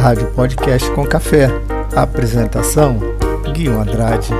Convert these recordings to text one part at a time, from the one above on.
Rádio Podcast com Café. Apresentação: Guilherme Andrade.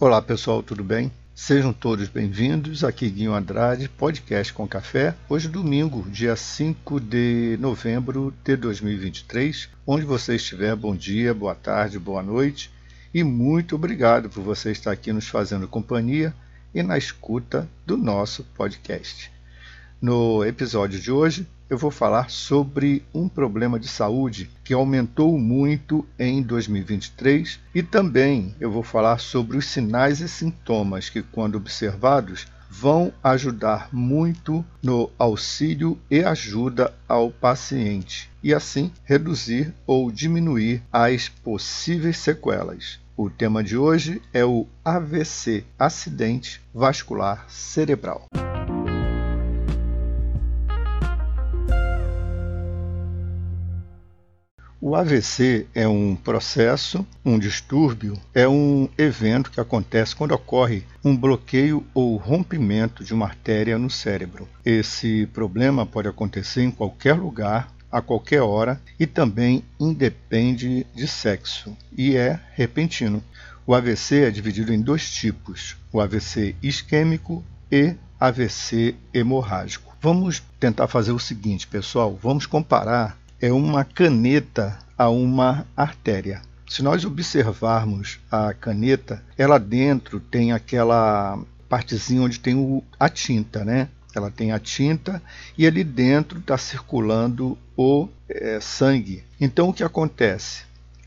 Olá pessoal, tudo bem? Sejam todos bem-vindos. Aqui Guilherme Andrade, Podcast com Café. Hoje, domingo, dia 5 de novembro de 2023. Onde você estiver, bom dia, boa tarde, boa noite e muito obrigado por você estar aqui nos fazendo companhia e na escuta do nosso podcast. No episódio de hoje, eu vou falar sobre um problema de saúde que aumentou muito em 2023 e também eu vou falar sobre os sinais e sintomas que, quando observados, vão ajudar muito no auxílio e ajuda ao paciente e assim reduzir ou diminuir as possíveis sequelas. O tema de hoje é o AVC, acidente vascular cerebral. O AVC é um processo, um distúrbio, é um evento que acontece quando ocorre um bloqueio ou rompimento de uma artéria no cérebro. Esse problema pode acontecer em qualquer lugar a qualquer hora e também independe de sexo e é repentino. O AVC é dividido em dois tipos: o AVC isquêmico e AVC hemorrágico. Vamos tentar fazer o seguinte, pessoal, vamos comparar é uma caneta a uma artéria. Se nós observarmos a caneta, ela dentro tem aquela partezinha onde tem o, a tinta, né? Ela tem a tinta e ali dentro está circulando o é, sangue. Então o que acontece?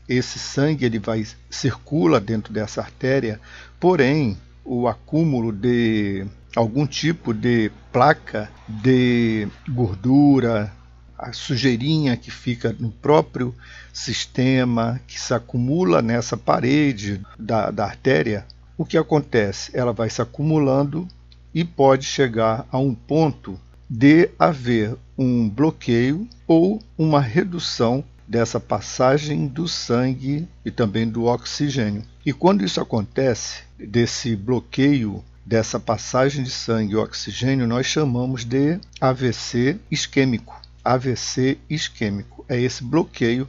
Esse sangue ele vai circula dentro dessa artéria, porém o acúmulo de algum tipo de placa de gordura, a sujeirinha que fica no próprio sistema, que se acumula nessa parede da, da artéria, o que acontece? Ela vai se acumulando e pode chegar a um ponto de haver um bloqueio ou uma redução dessa passagem do sangue e também do oxigênio. E quando isso acontece, desse bloqueio dessa passagem de sangue e oxigênio, nós chamamos de AVC isquêmico. AVC isquêmico é esse bloqueio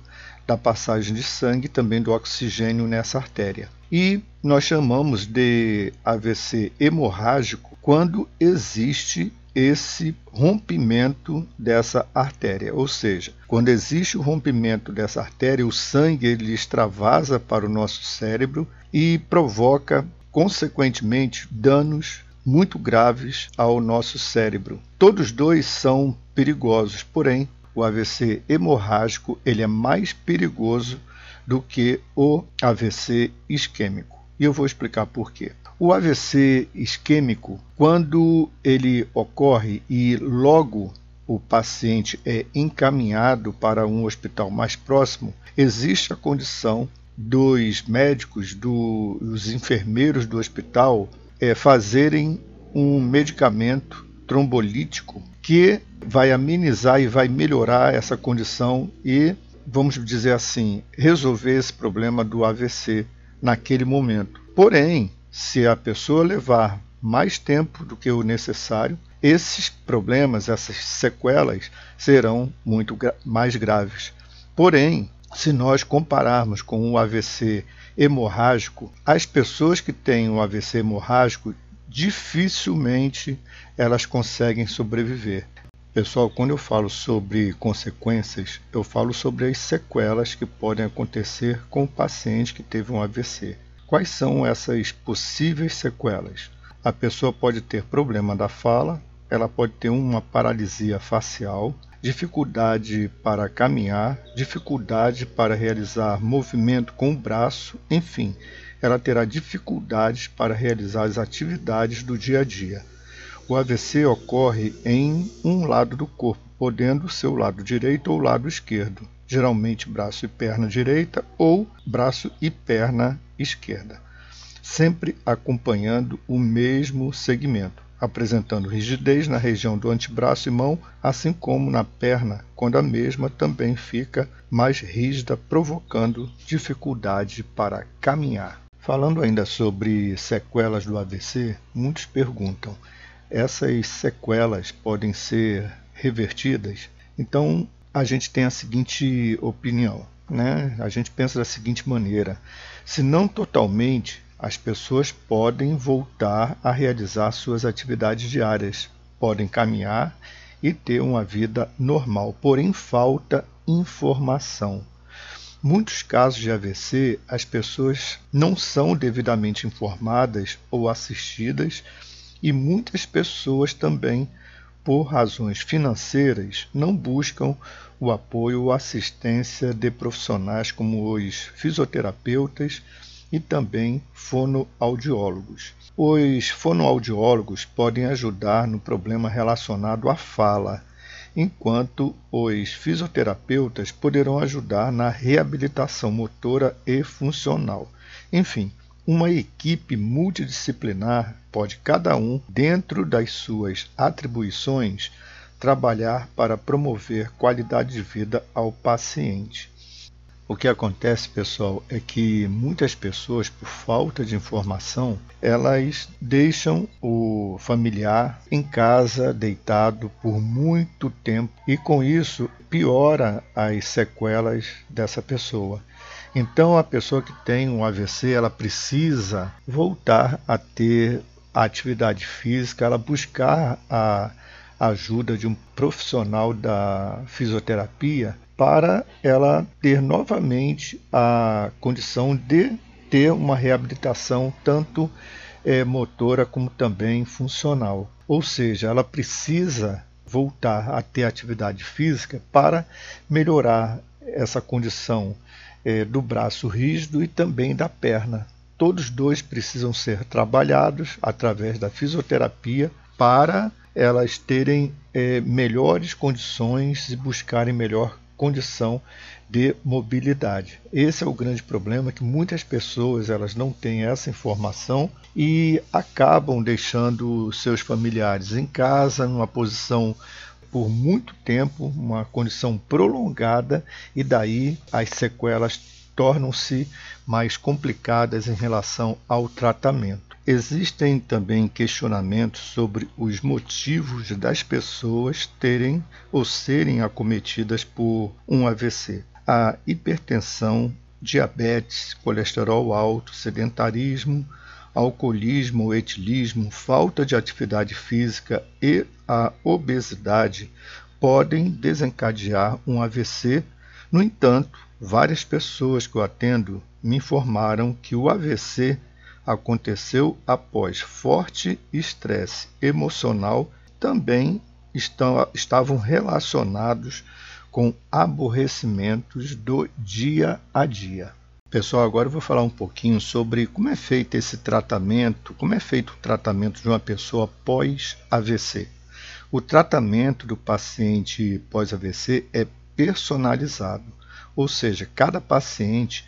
da passagem de sangue e também do oxigênio nessa artéria. E nós chamamos de AVC hemorrágico quando existe esse rompimento dessa artéria, ou seja, quando existe o rompimento dessa artéria, o sangue ele extravasa para o nosso cérebro e provoca consequentemente danos muito graves ao nosso cérebro. Todos dois são perigosos, porém o AVC hemorrágico ele é mais perigoso do que o AVC isquêmico. E eu vou explicar por quê. O AVC isquêmico, quando ele ocorre e logo o paciente é encaminhado para um hospital mais próximo, existe a condição dos médicos, dos enfermeiros do hospital é, fazerem um medicamento trombolítico que vai amenizar e vai melhorar essa condição e, vamos dizer assim, resolver esse problema do AVC naquele momento. Porém, se a pessoa levar mais tempo do que o necessário, esses problemas, essas sequelas serão muito gra mais graves. Porém, se nós compararmos com o AVC hemorrágico, as pessoas que têm o AVC hemorrágico dificilmente elas conseguem sobreviver. Pessoal, quando eu falo sobre consequências, eu falo sobre as sequelas que podem acontecer com o paciente que teve um AVC. Quais são essas possíveis sequelas? A pessoa pode ter problema da fala, ela pode ter uma paralisia facial, dificuldade para caminhar, dificuldade para realizar movimento com o braço, enfim, ela terá dificuldades para realizar as atividades do dia a dia. O AVC ocorre em um lado do corpo, podendo ser o lado direito ou o lado esquerdo, geralmente braço e perna direita ou braço e perna esquerda, sempre acompanhando o mesmo segmento, apresentando rigidez na região do antebraço e mão, assim como na perna, quando a mesma também fica mais rígida, provocando dificuldade para caminhar. Falando ainda sobre sequelas do AVC, muitos perguntam: essas sequelas podem ser revertidas? Então, a gente tem a seguinte opinião, né? A gente pensa da seguinte maneira: se não totalmente, as pessoas podem voltar a realizar suas atividades diárias, podem caminhar e ter uma vida normal, porém falta informação. Muitos casos de AVC, as pessoas não são devidamente informadas ou assistidas, e muitas pessoas também, por razões financeiras, não buscam o apoio ou assistência de profissionais como os fisioterapeutas e também fonoaudiólogos. Os fonoaudiólogos podem ajudar no problema relacionado à fala, enquanto os fisioterapeutas poderão ajudar na reabilitação motora e funcional. Enfim, uma equipe multidisciplinar pode cada um, dentro das suas atribuições, trabalhar para promover qualidade de vida ao paciente. O que acontece, pessoal, é que muitas pessoas, por falta de informação, elas deixam o familiar em casa, deitado por muito tempo, e com isso piora as sequelas dessa pessoa. Então, a pessoa que tem um AVC, ela precisa voltar a ter atividade física, ela buscar a ajuda de um profissional da fisioterapia para ela ter novamente a condição de ter uma reabilitação tanto é, motora como também funcional. Ou seja, ela precisa voltar a ter atividade física para melhorar essa condição é, do braço rígido e também da perna. Todos dois precisam ser trabalhados através da fisioterapia para elas terem é, melhores condições e buscarem melhor condição de mobilidade. Esse é o grande problema que muitas pessoas elas não têm essa informação e acabam deixando seus familiares em casa numa posição por muito tempo, uma condição prolongada e daí as sequelas tornam-se mais complicadas em relação ao tratamento. Existem também questionamentos sobre os motivos das pessoas terem ou serem acometidas por um AVC. A hipertensão, diabetes, colesterol alto, sedentarismo, alcoolismo, etilismo, falta de atividade física e a obesidade podem desencadear um AVC. No entanto, várias pessoas que eu atendo me informaram que o AVC aconteceu após forte estresse emocional também estão, estavam relacionados com aborrecimentos do dia a dia. Pessoal, agora eu vou falar um pouquinho sobre como é feito esse tratamento, como é feito o tratamento de uma pessoa pós-AVC. O tratamento do paciente pós-AVC é personalizado, ou seja, cada paciente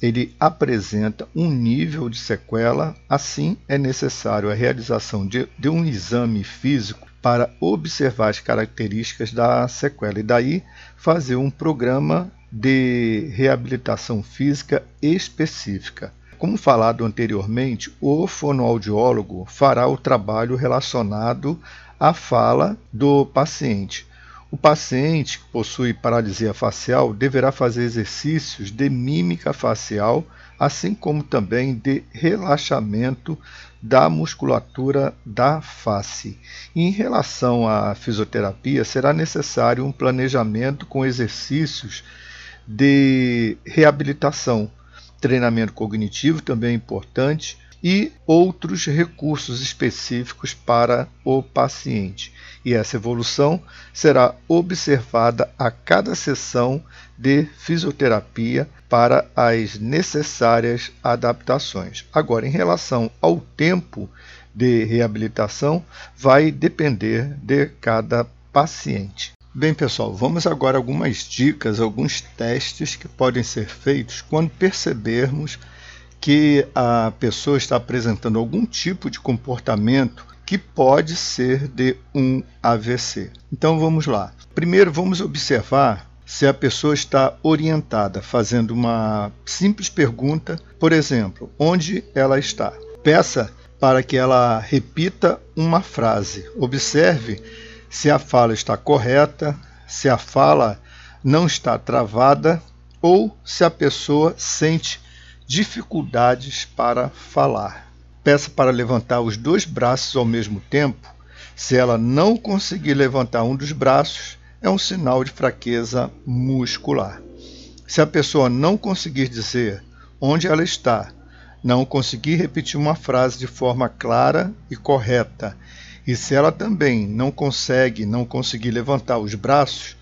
ele apresenta um nível de sequela, assim é necessário a realização de, de, um exame físico para observar as características da sequela e daí fazer um programa de reabilitação física específica. Como falado anteriormente, o fonoaudiólogo fará o trabalho relacionado à fala do paciente o paciente que possui paralisia facial deverá fazer exercícios de mímica facial, assim como também de relaxamento da musculatura da face. Em relação à fisioterapia, será necessário um planejamento com exercícios de reabilitação. Treinamento cognitivo também é importante e outros recursos específicos para o paciente. E essa evolução será observada a cada sessão de fisioterapia para as necessárias adaptações. Agora, em relação ao tempo de reabilitação, vai depender de cada paciente. Bem, pessoal, vamos agora algumas dicas, alguns testes que podem ser feitos quando percebermos que a pessoa está apresentando algum tipo de comportamento que pode ser de um AVC. Então vamos lá. Primeiro vamos observar se a pessoa está orientada fazendo uma simples pergunta, por exemplo, onde ela está. Peça para que ela repita uma frase. Observe se a fala está correta, se a fala não está travada ou se a pessoa sente dificuldades para falar. Peça para levantar os dois braços ao mesmo tempo. Se ela não conseguir levantar um dos braços, é um sinal de fraqueza muscular. Se a pessoa não conseguir dizer onde ela está, não conseguir repetir uma frase de forma clara e correta, e se ela também não consegue, não conseguir levantar os braços,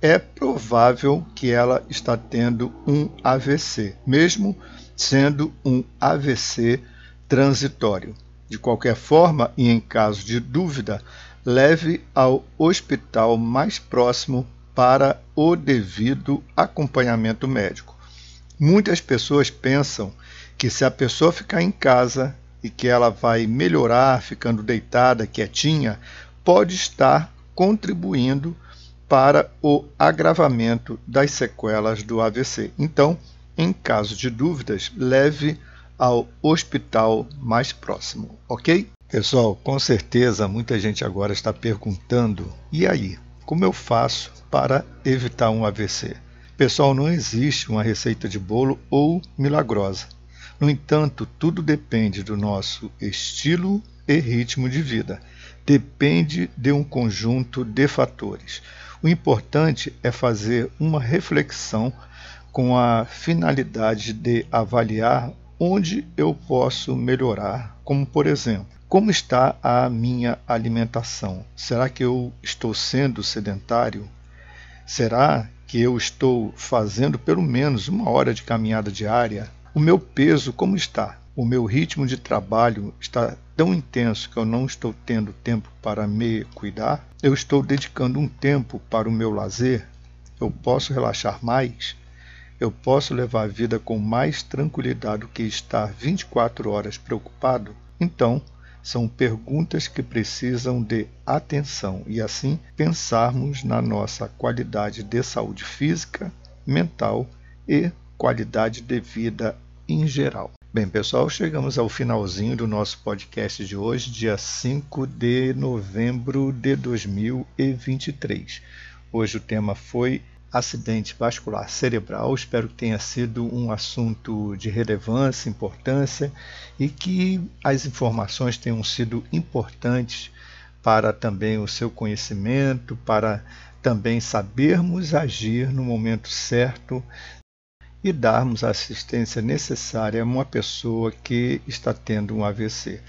é provável que ela está tendo um AVC, mesmo sendo um AVC transitório. De qualquer forma, e em caso de dúvida, leve ao hospital mais próximo para o devido acompanhamento médico. Muitas pessoas pensam que se a pessoa ficar em casa e que ela vai melhorar ficando deitada, quietinha, pode estar contribuindo para o agravamento das sequelas do AVC. Então, em caso de dúvidas, leve ao hospital mais próximo, ok? Pessoal, com certeza muita gente agora está perguntando: e aí, como eu faço para evitar um AVC? Pessoal, não existe uma receita de bolo ou milagrosa. No entanto, tudo depende do nosso estilo e ritmo de vida. Depende de um conjunto de fatores. O importante é fazer uma reflexão com a finalidade de avaliar onde eu posso melhorar, como por exemplo, como está a minha alimentação? Será que eu estou sendo sedentário? Será que eu estou fazendo pelo menos uma hora de caminhada diária? O meu peso como está? O meu ritmo de trabalho está tão intenso que eu não estou tendo tempo para me cuidar? Eu estou dedicando um tempo para o meu lazer? Eu posso relaxar mais? Eu posso levar a vida com mais tranquilidade do que estar 24 horas preocupado? Então, são perguntas que precisam de atenção e assim pensarmos na nossa qualidade de saúde física, mental e qualidade de vida em geral. Bem, pessoal, chegamos ao finalzinho do nosso podcast de hoje, dia 5 de novembro de 2023. Hoje o tema foi acidente vascular cerebral. Espero que tenha sido um assunto de relevância, importância e que as informações tenham sido importantes para também o seu conhecimento, para também sabermos agir no momento certo e darmos a assistência necessária a uma pessoa que está tendo um AVC.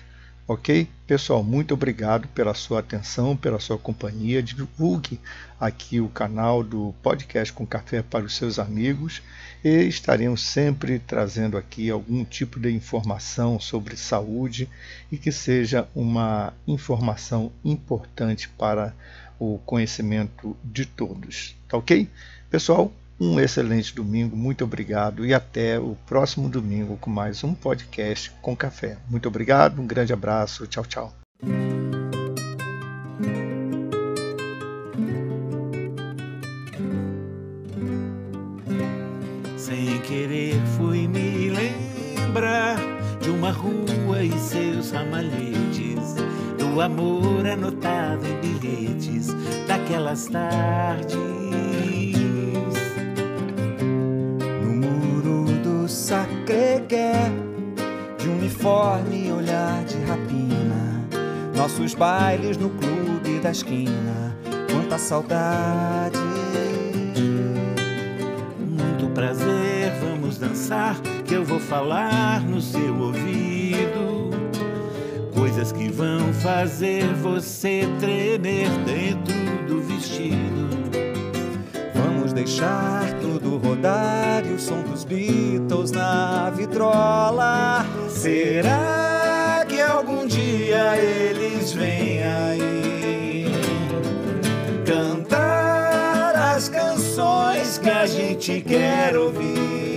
Ok? Pessoal, muito obrigado pela sua atenção, pela sua companhia. Divulgue aqui o canal do Podcast com Café para os seus amigos e estaremos sempre trazendo aqui algum tipo de informação sobre saúde e que seja uma informação importante para o conhecimento de todos. Tá ok? Pessoal, um excelente domingo, muito obrigado e até o próximo domingo com mais um podcast com café. Muito obrigado, um grande abraço, tchau, tchau. Sem querer fui me lembrar de uma rua e seus ramalhetes, do amor anotado em bilhetes daquelas tardes de uniforme e olhar de rapina. Nossos bailes no clube da esquina, quanta saudade. Muito prazer, vamos dançar, que eu vou falar no seu ouvido. Coisas que vão fazer você tremer dentro do vestido. Deixar tudo rodar e o som dos Beatles na vitrola. Será que algum dia eles vêm aí cantar as canções que a gente quer ouvir?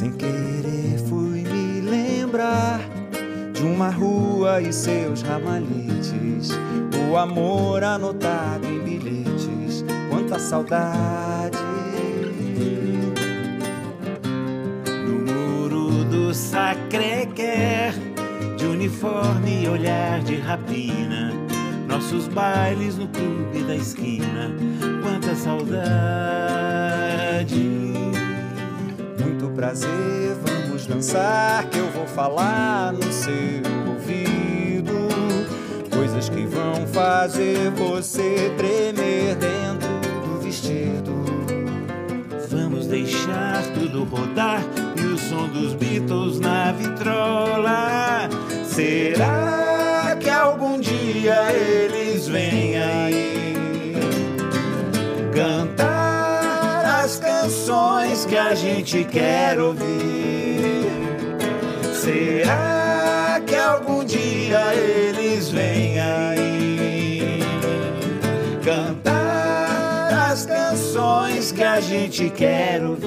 Sem querer fui me lembrar de uma rua e seus ramalhetes, o amor anotado em bilhetes. Quanta saudade! No muro do Sacré-Cœur, de uniforme e olhar de rapina, nossos bailes no clube da esquina. Quanta saudade! Prazer, vamos dançar que eu vou falar no seu ouvido. Coisas que vão fazer você tremer dentro do vestido. Vamos deixar tudo rodar e o som dos Beatles na vitrola. Será que algum dia eles vêm aí cantar canções que a gente quer ouvir? Será que algum dia eles vêm aí cantar as canções que a gente quer ouvir?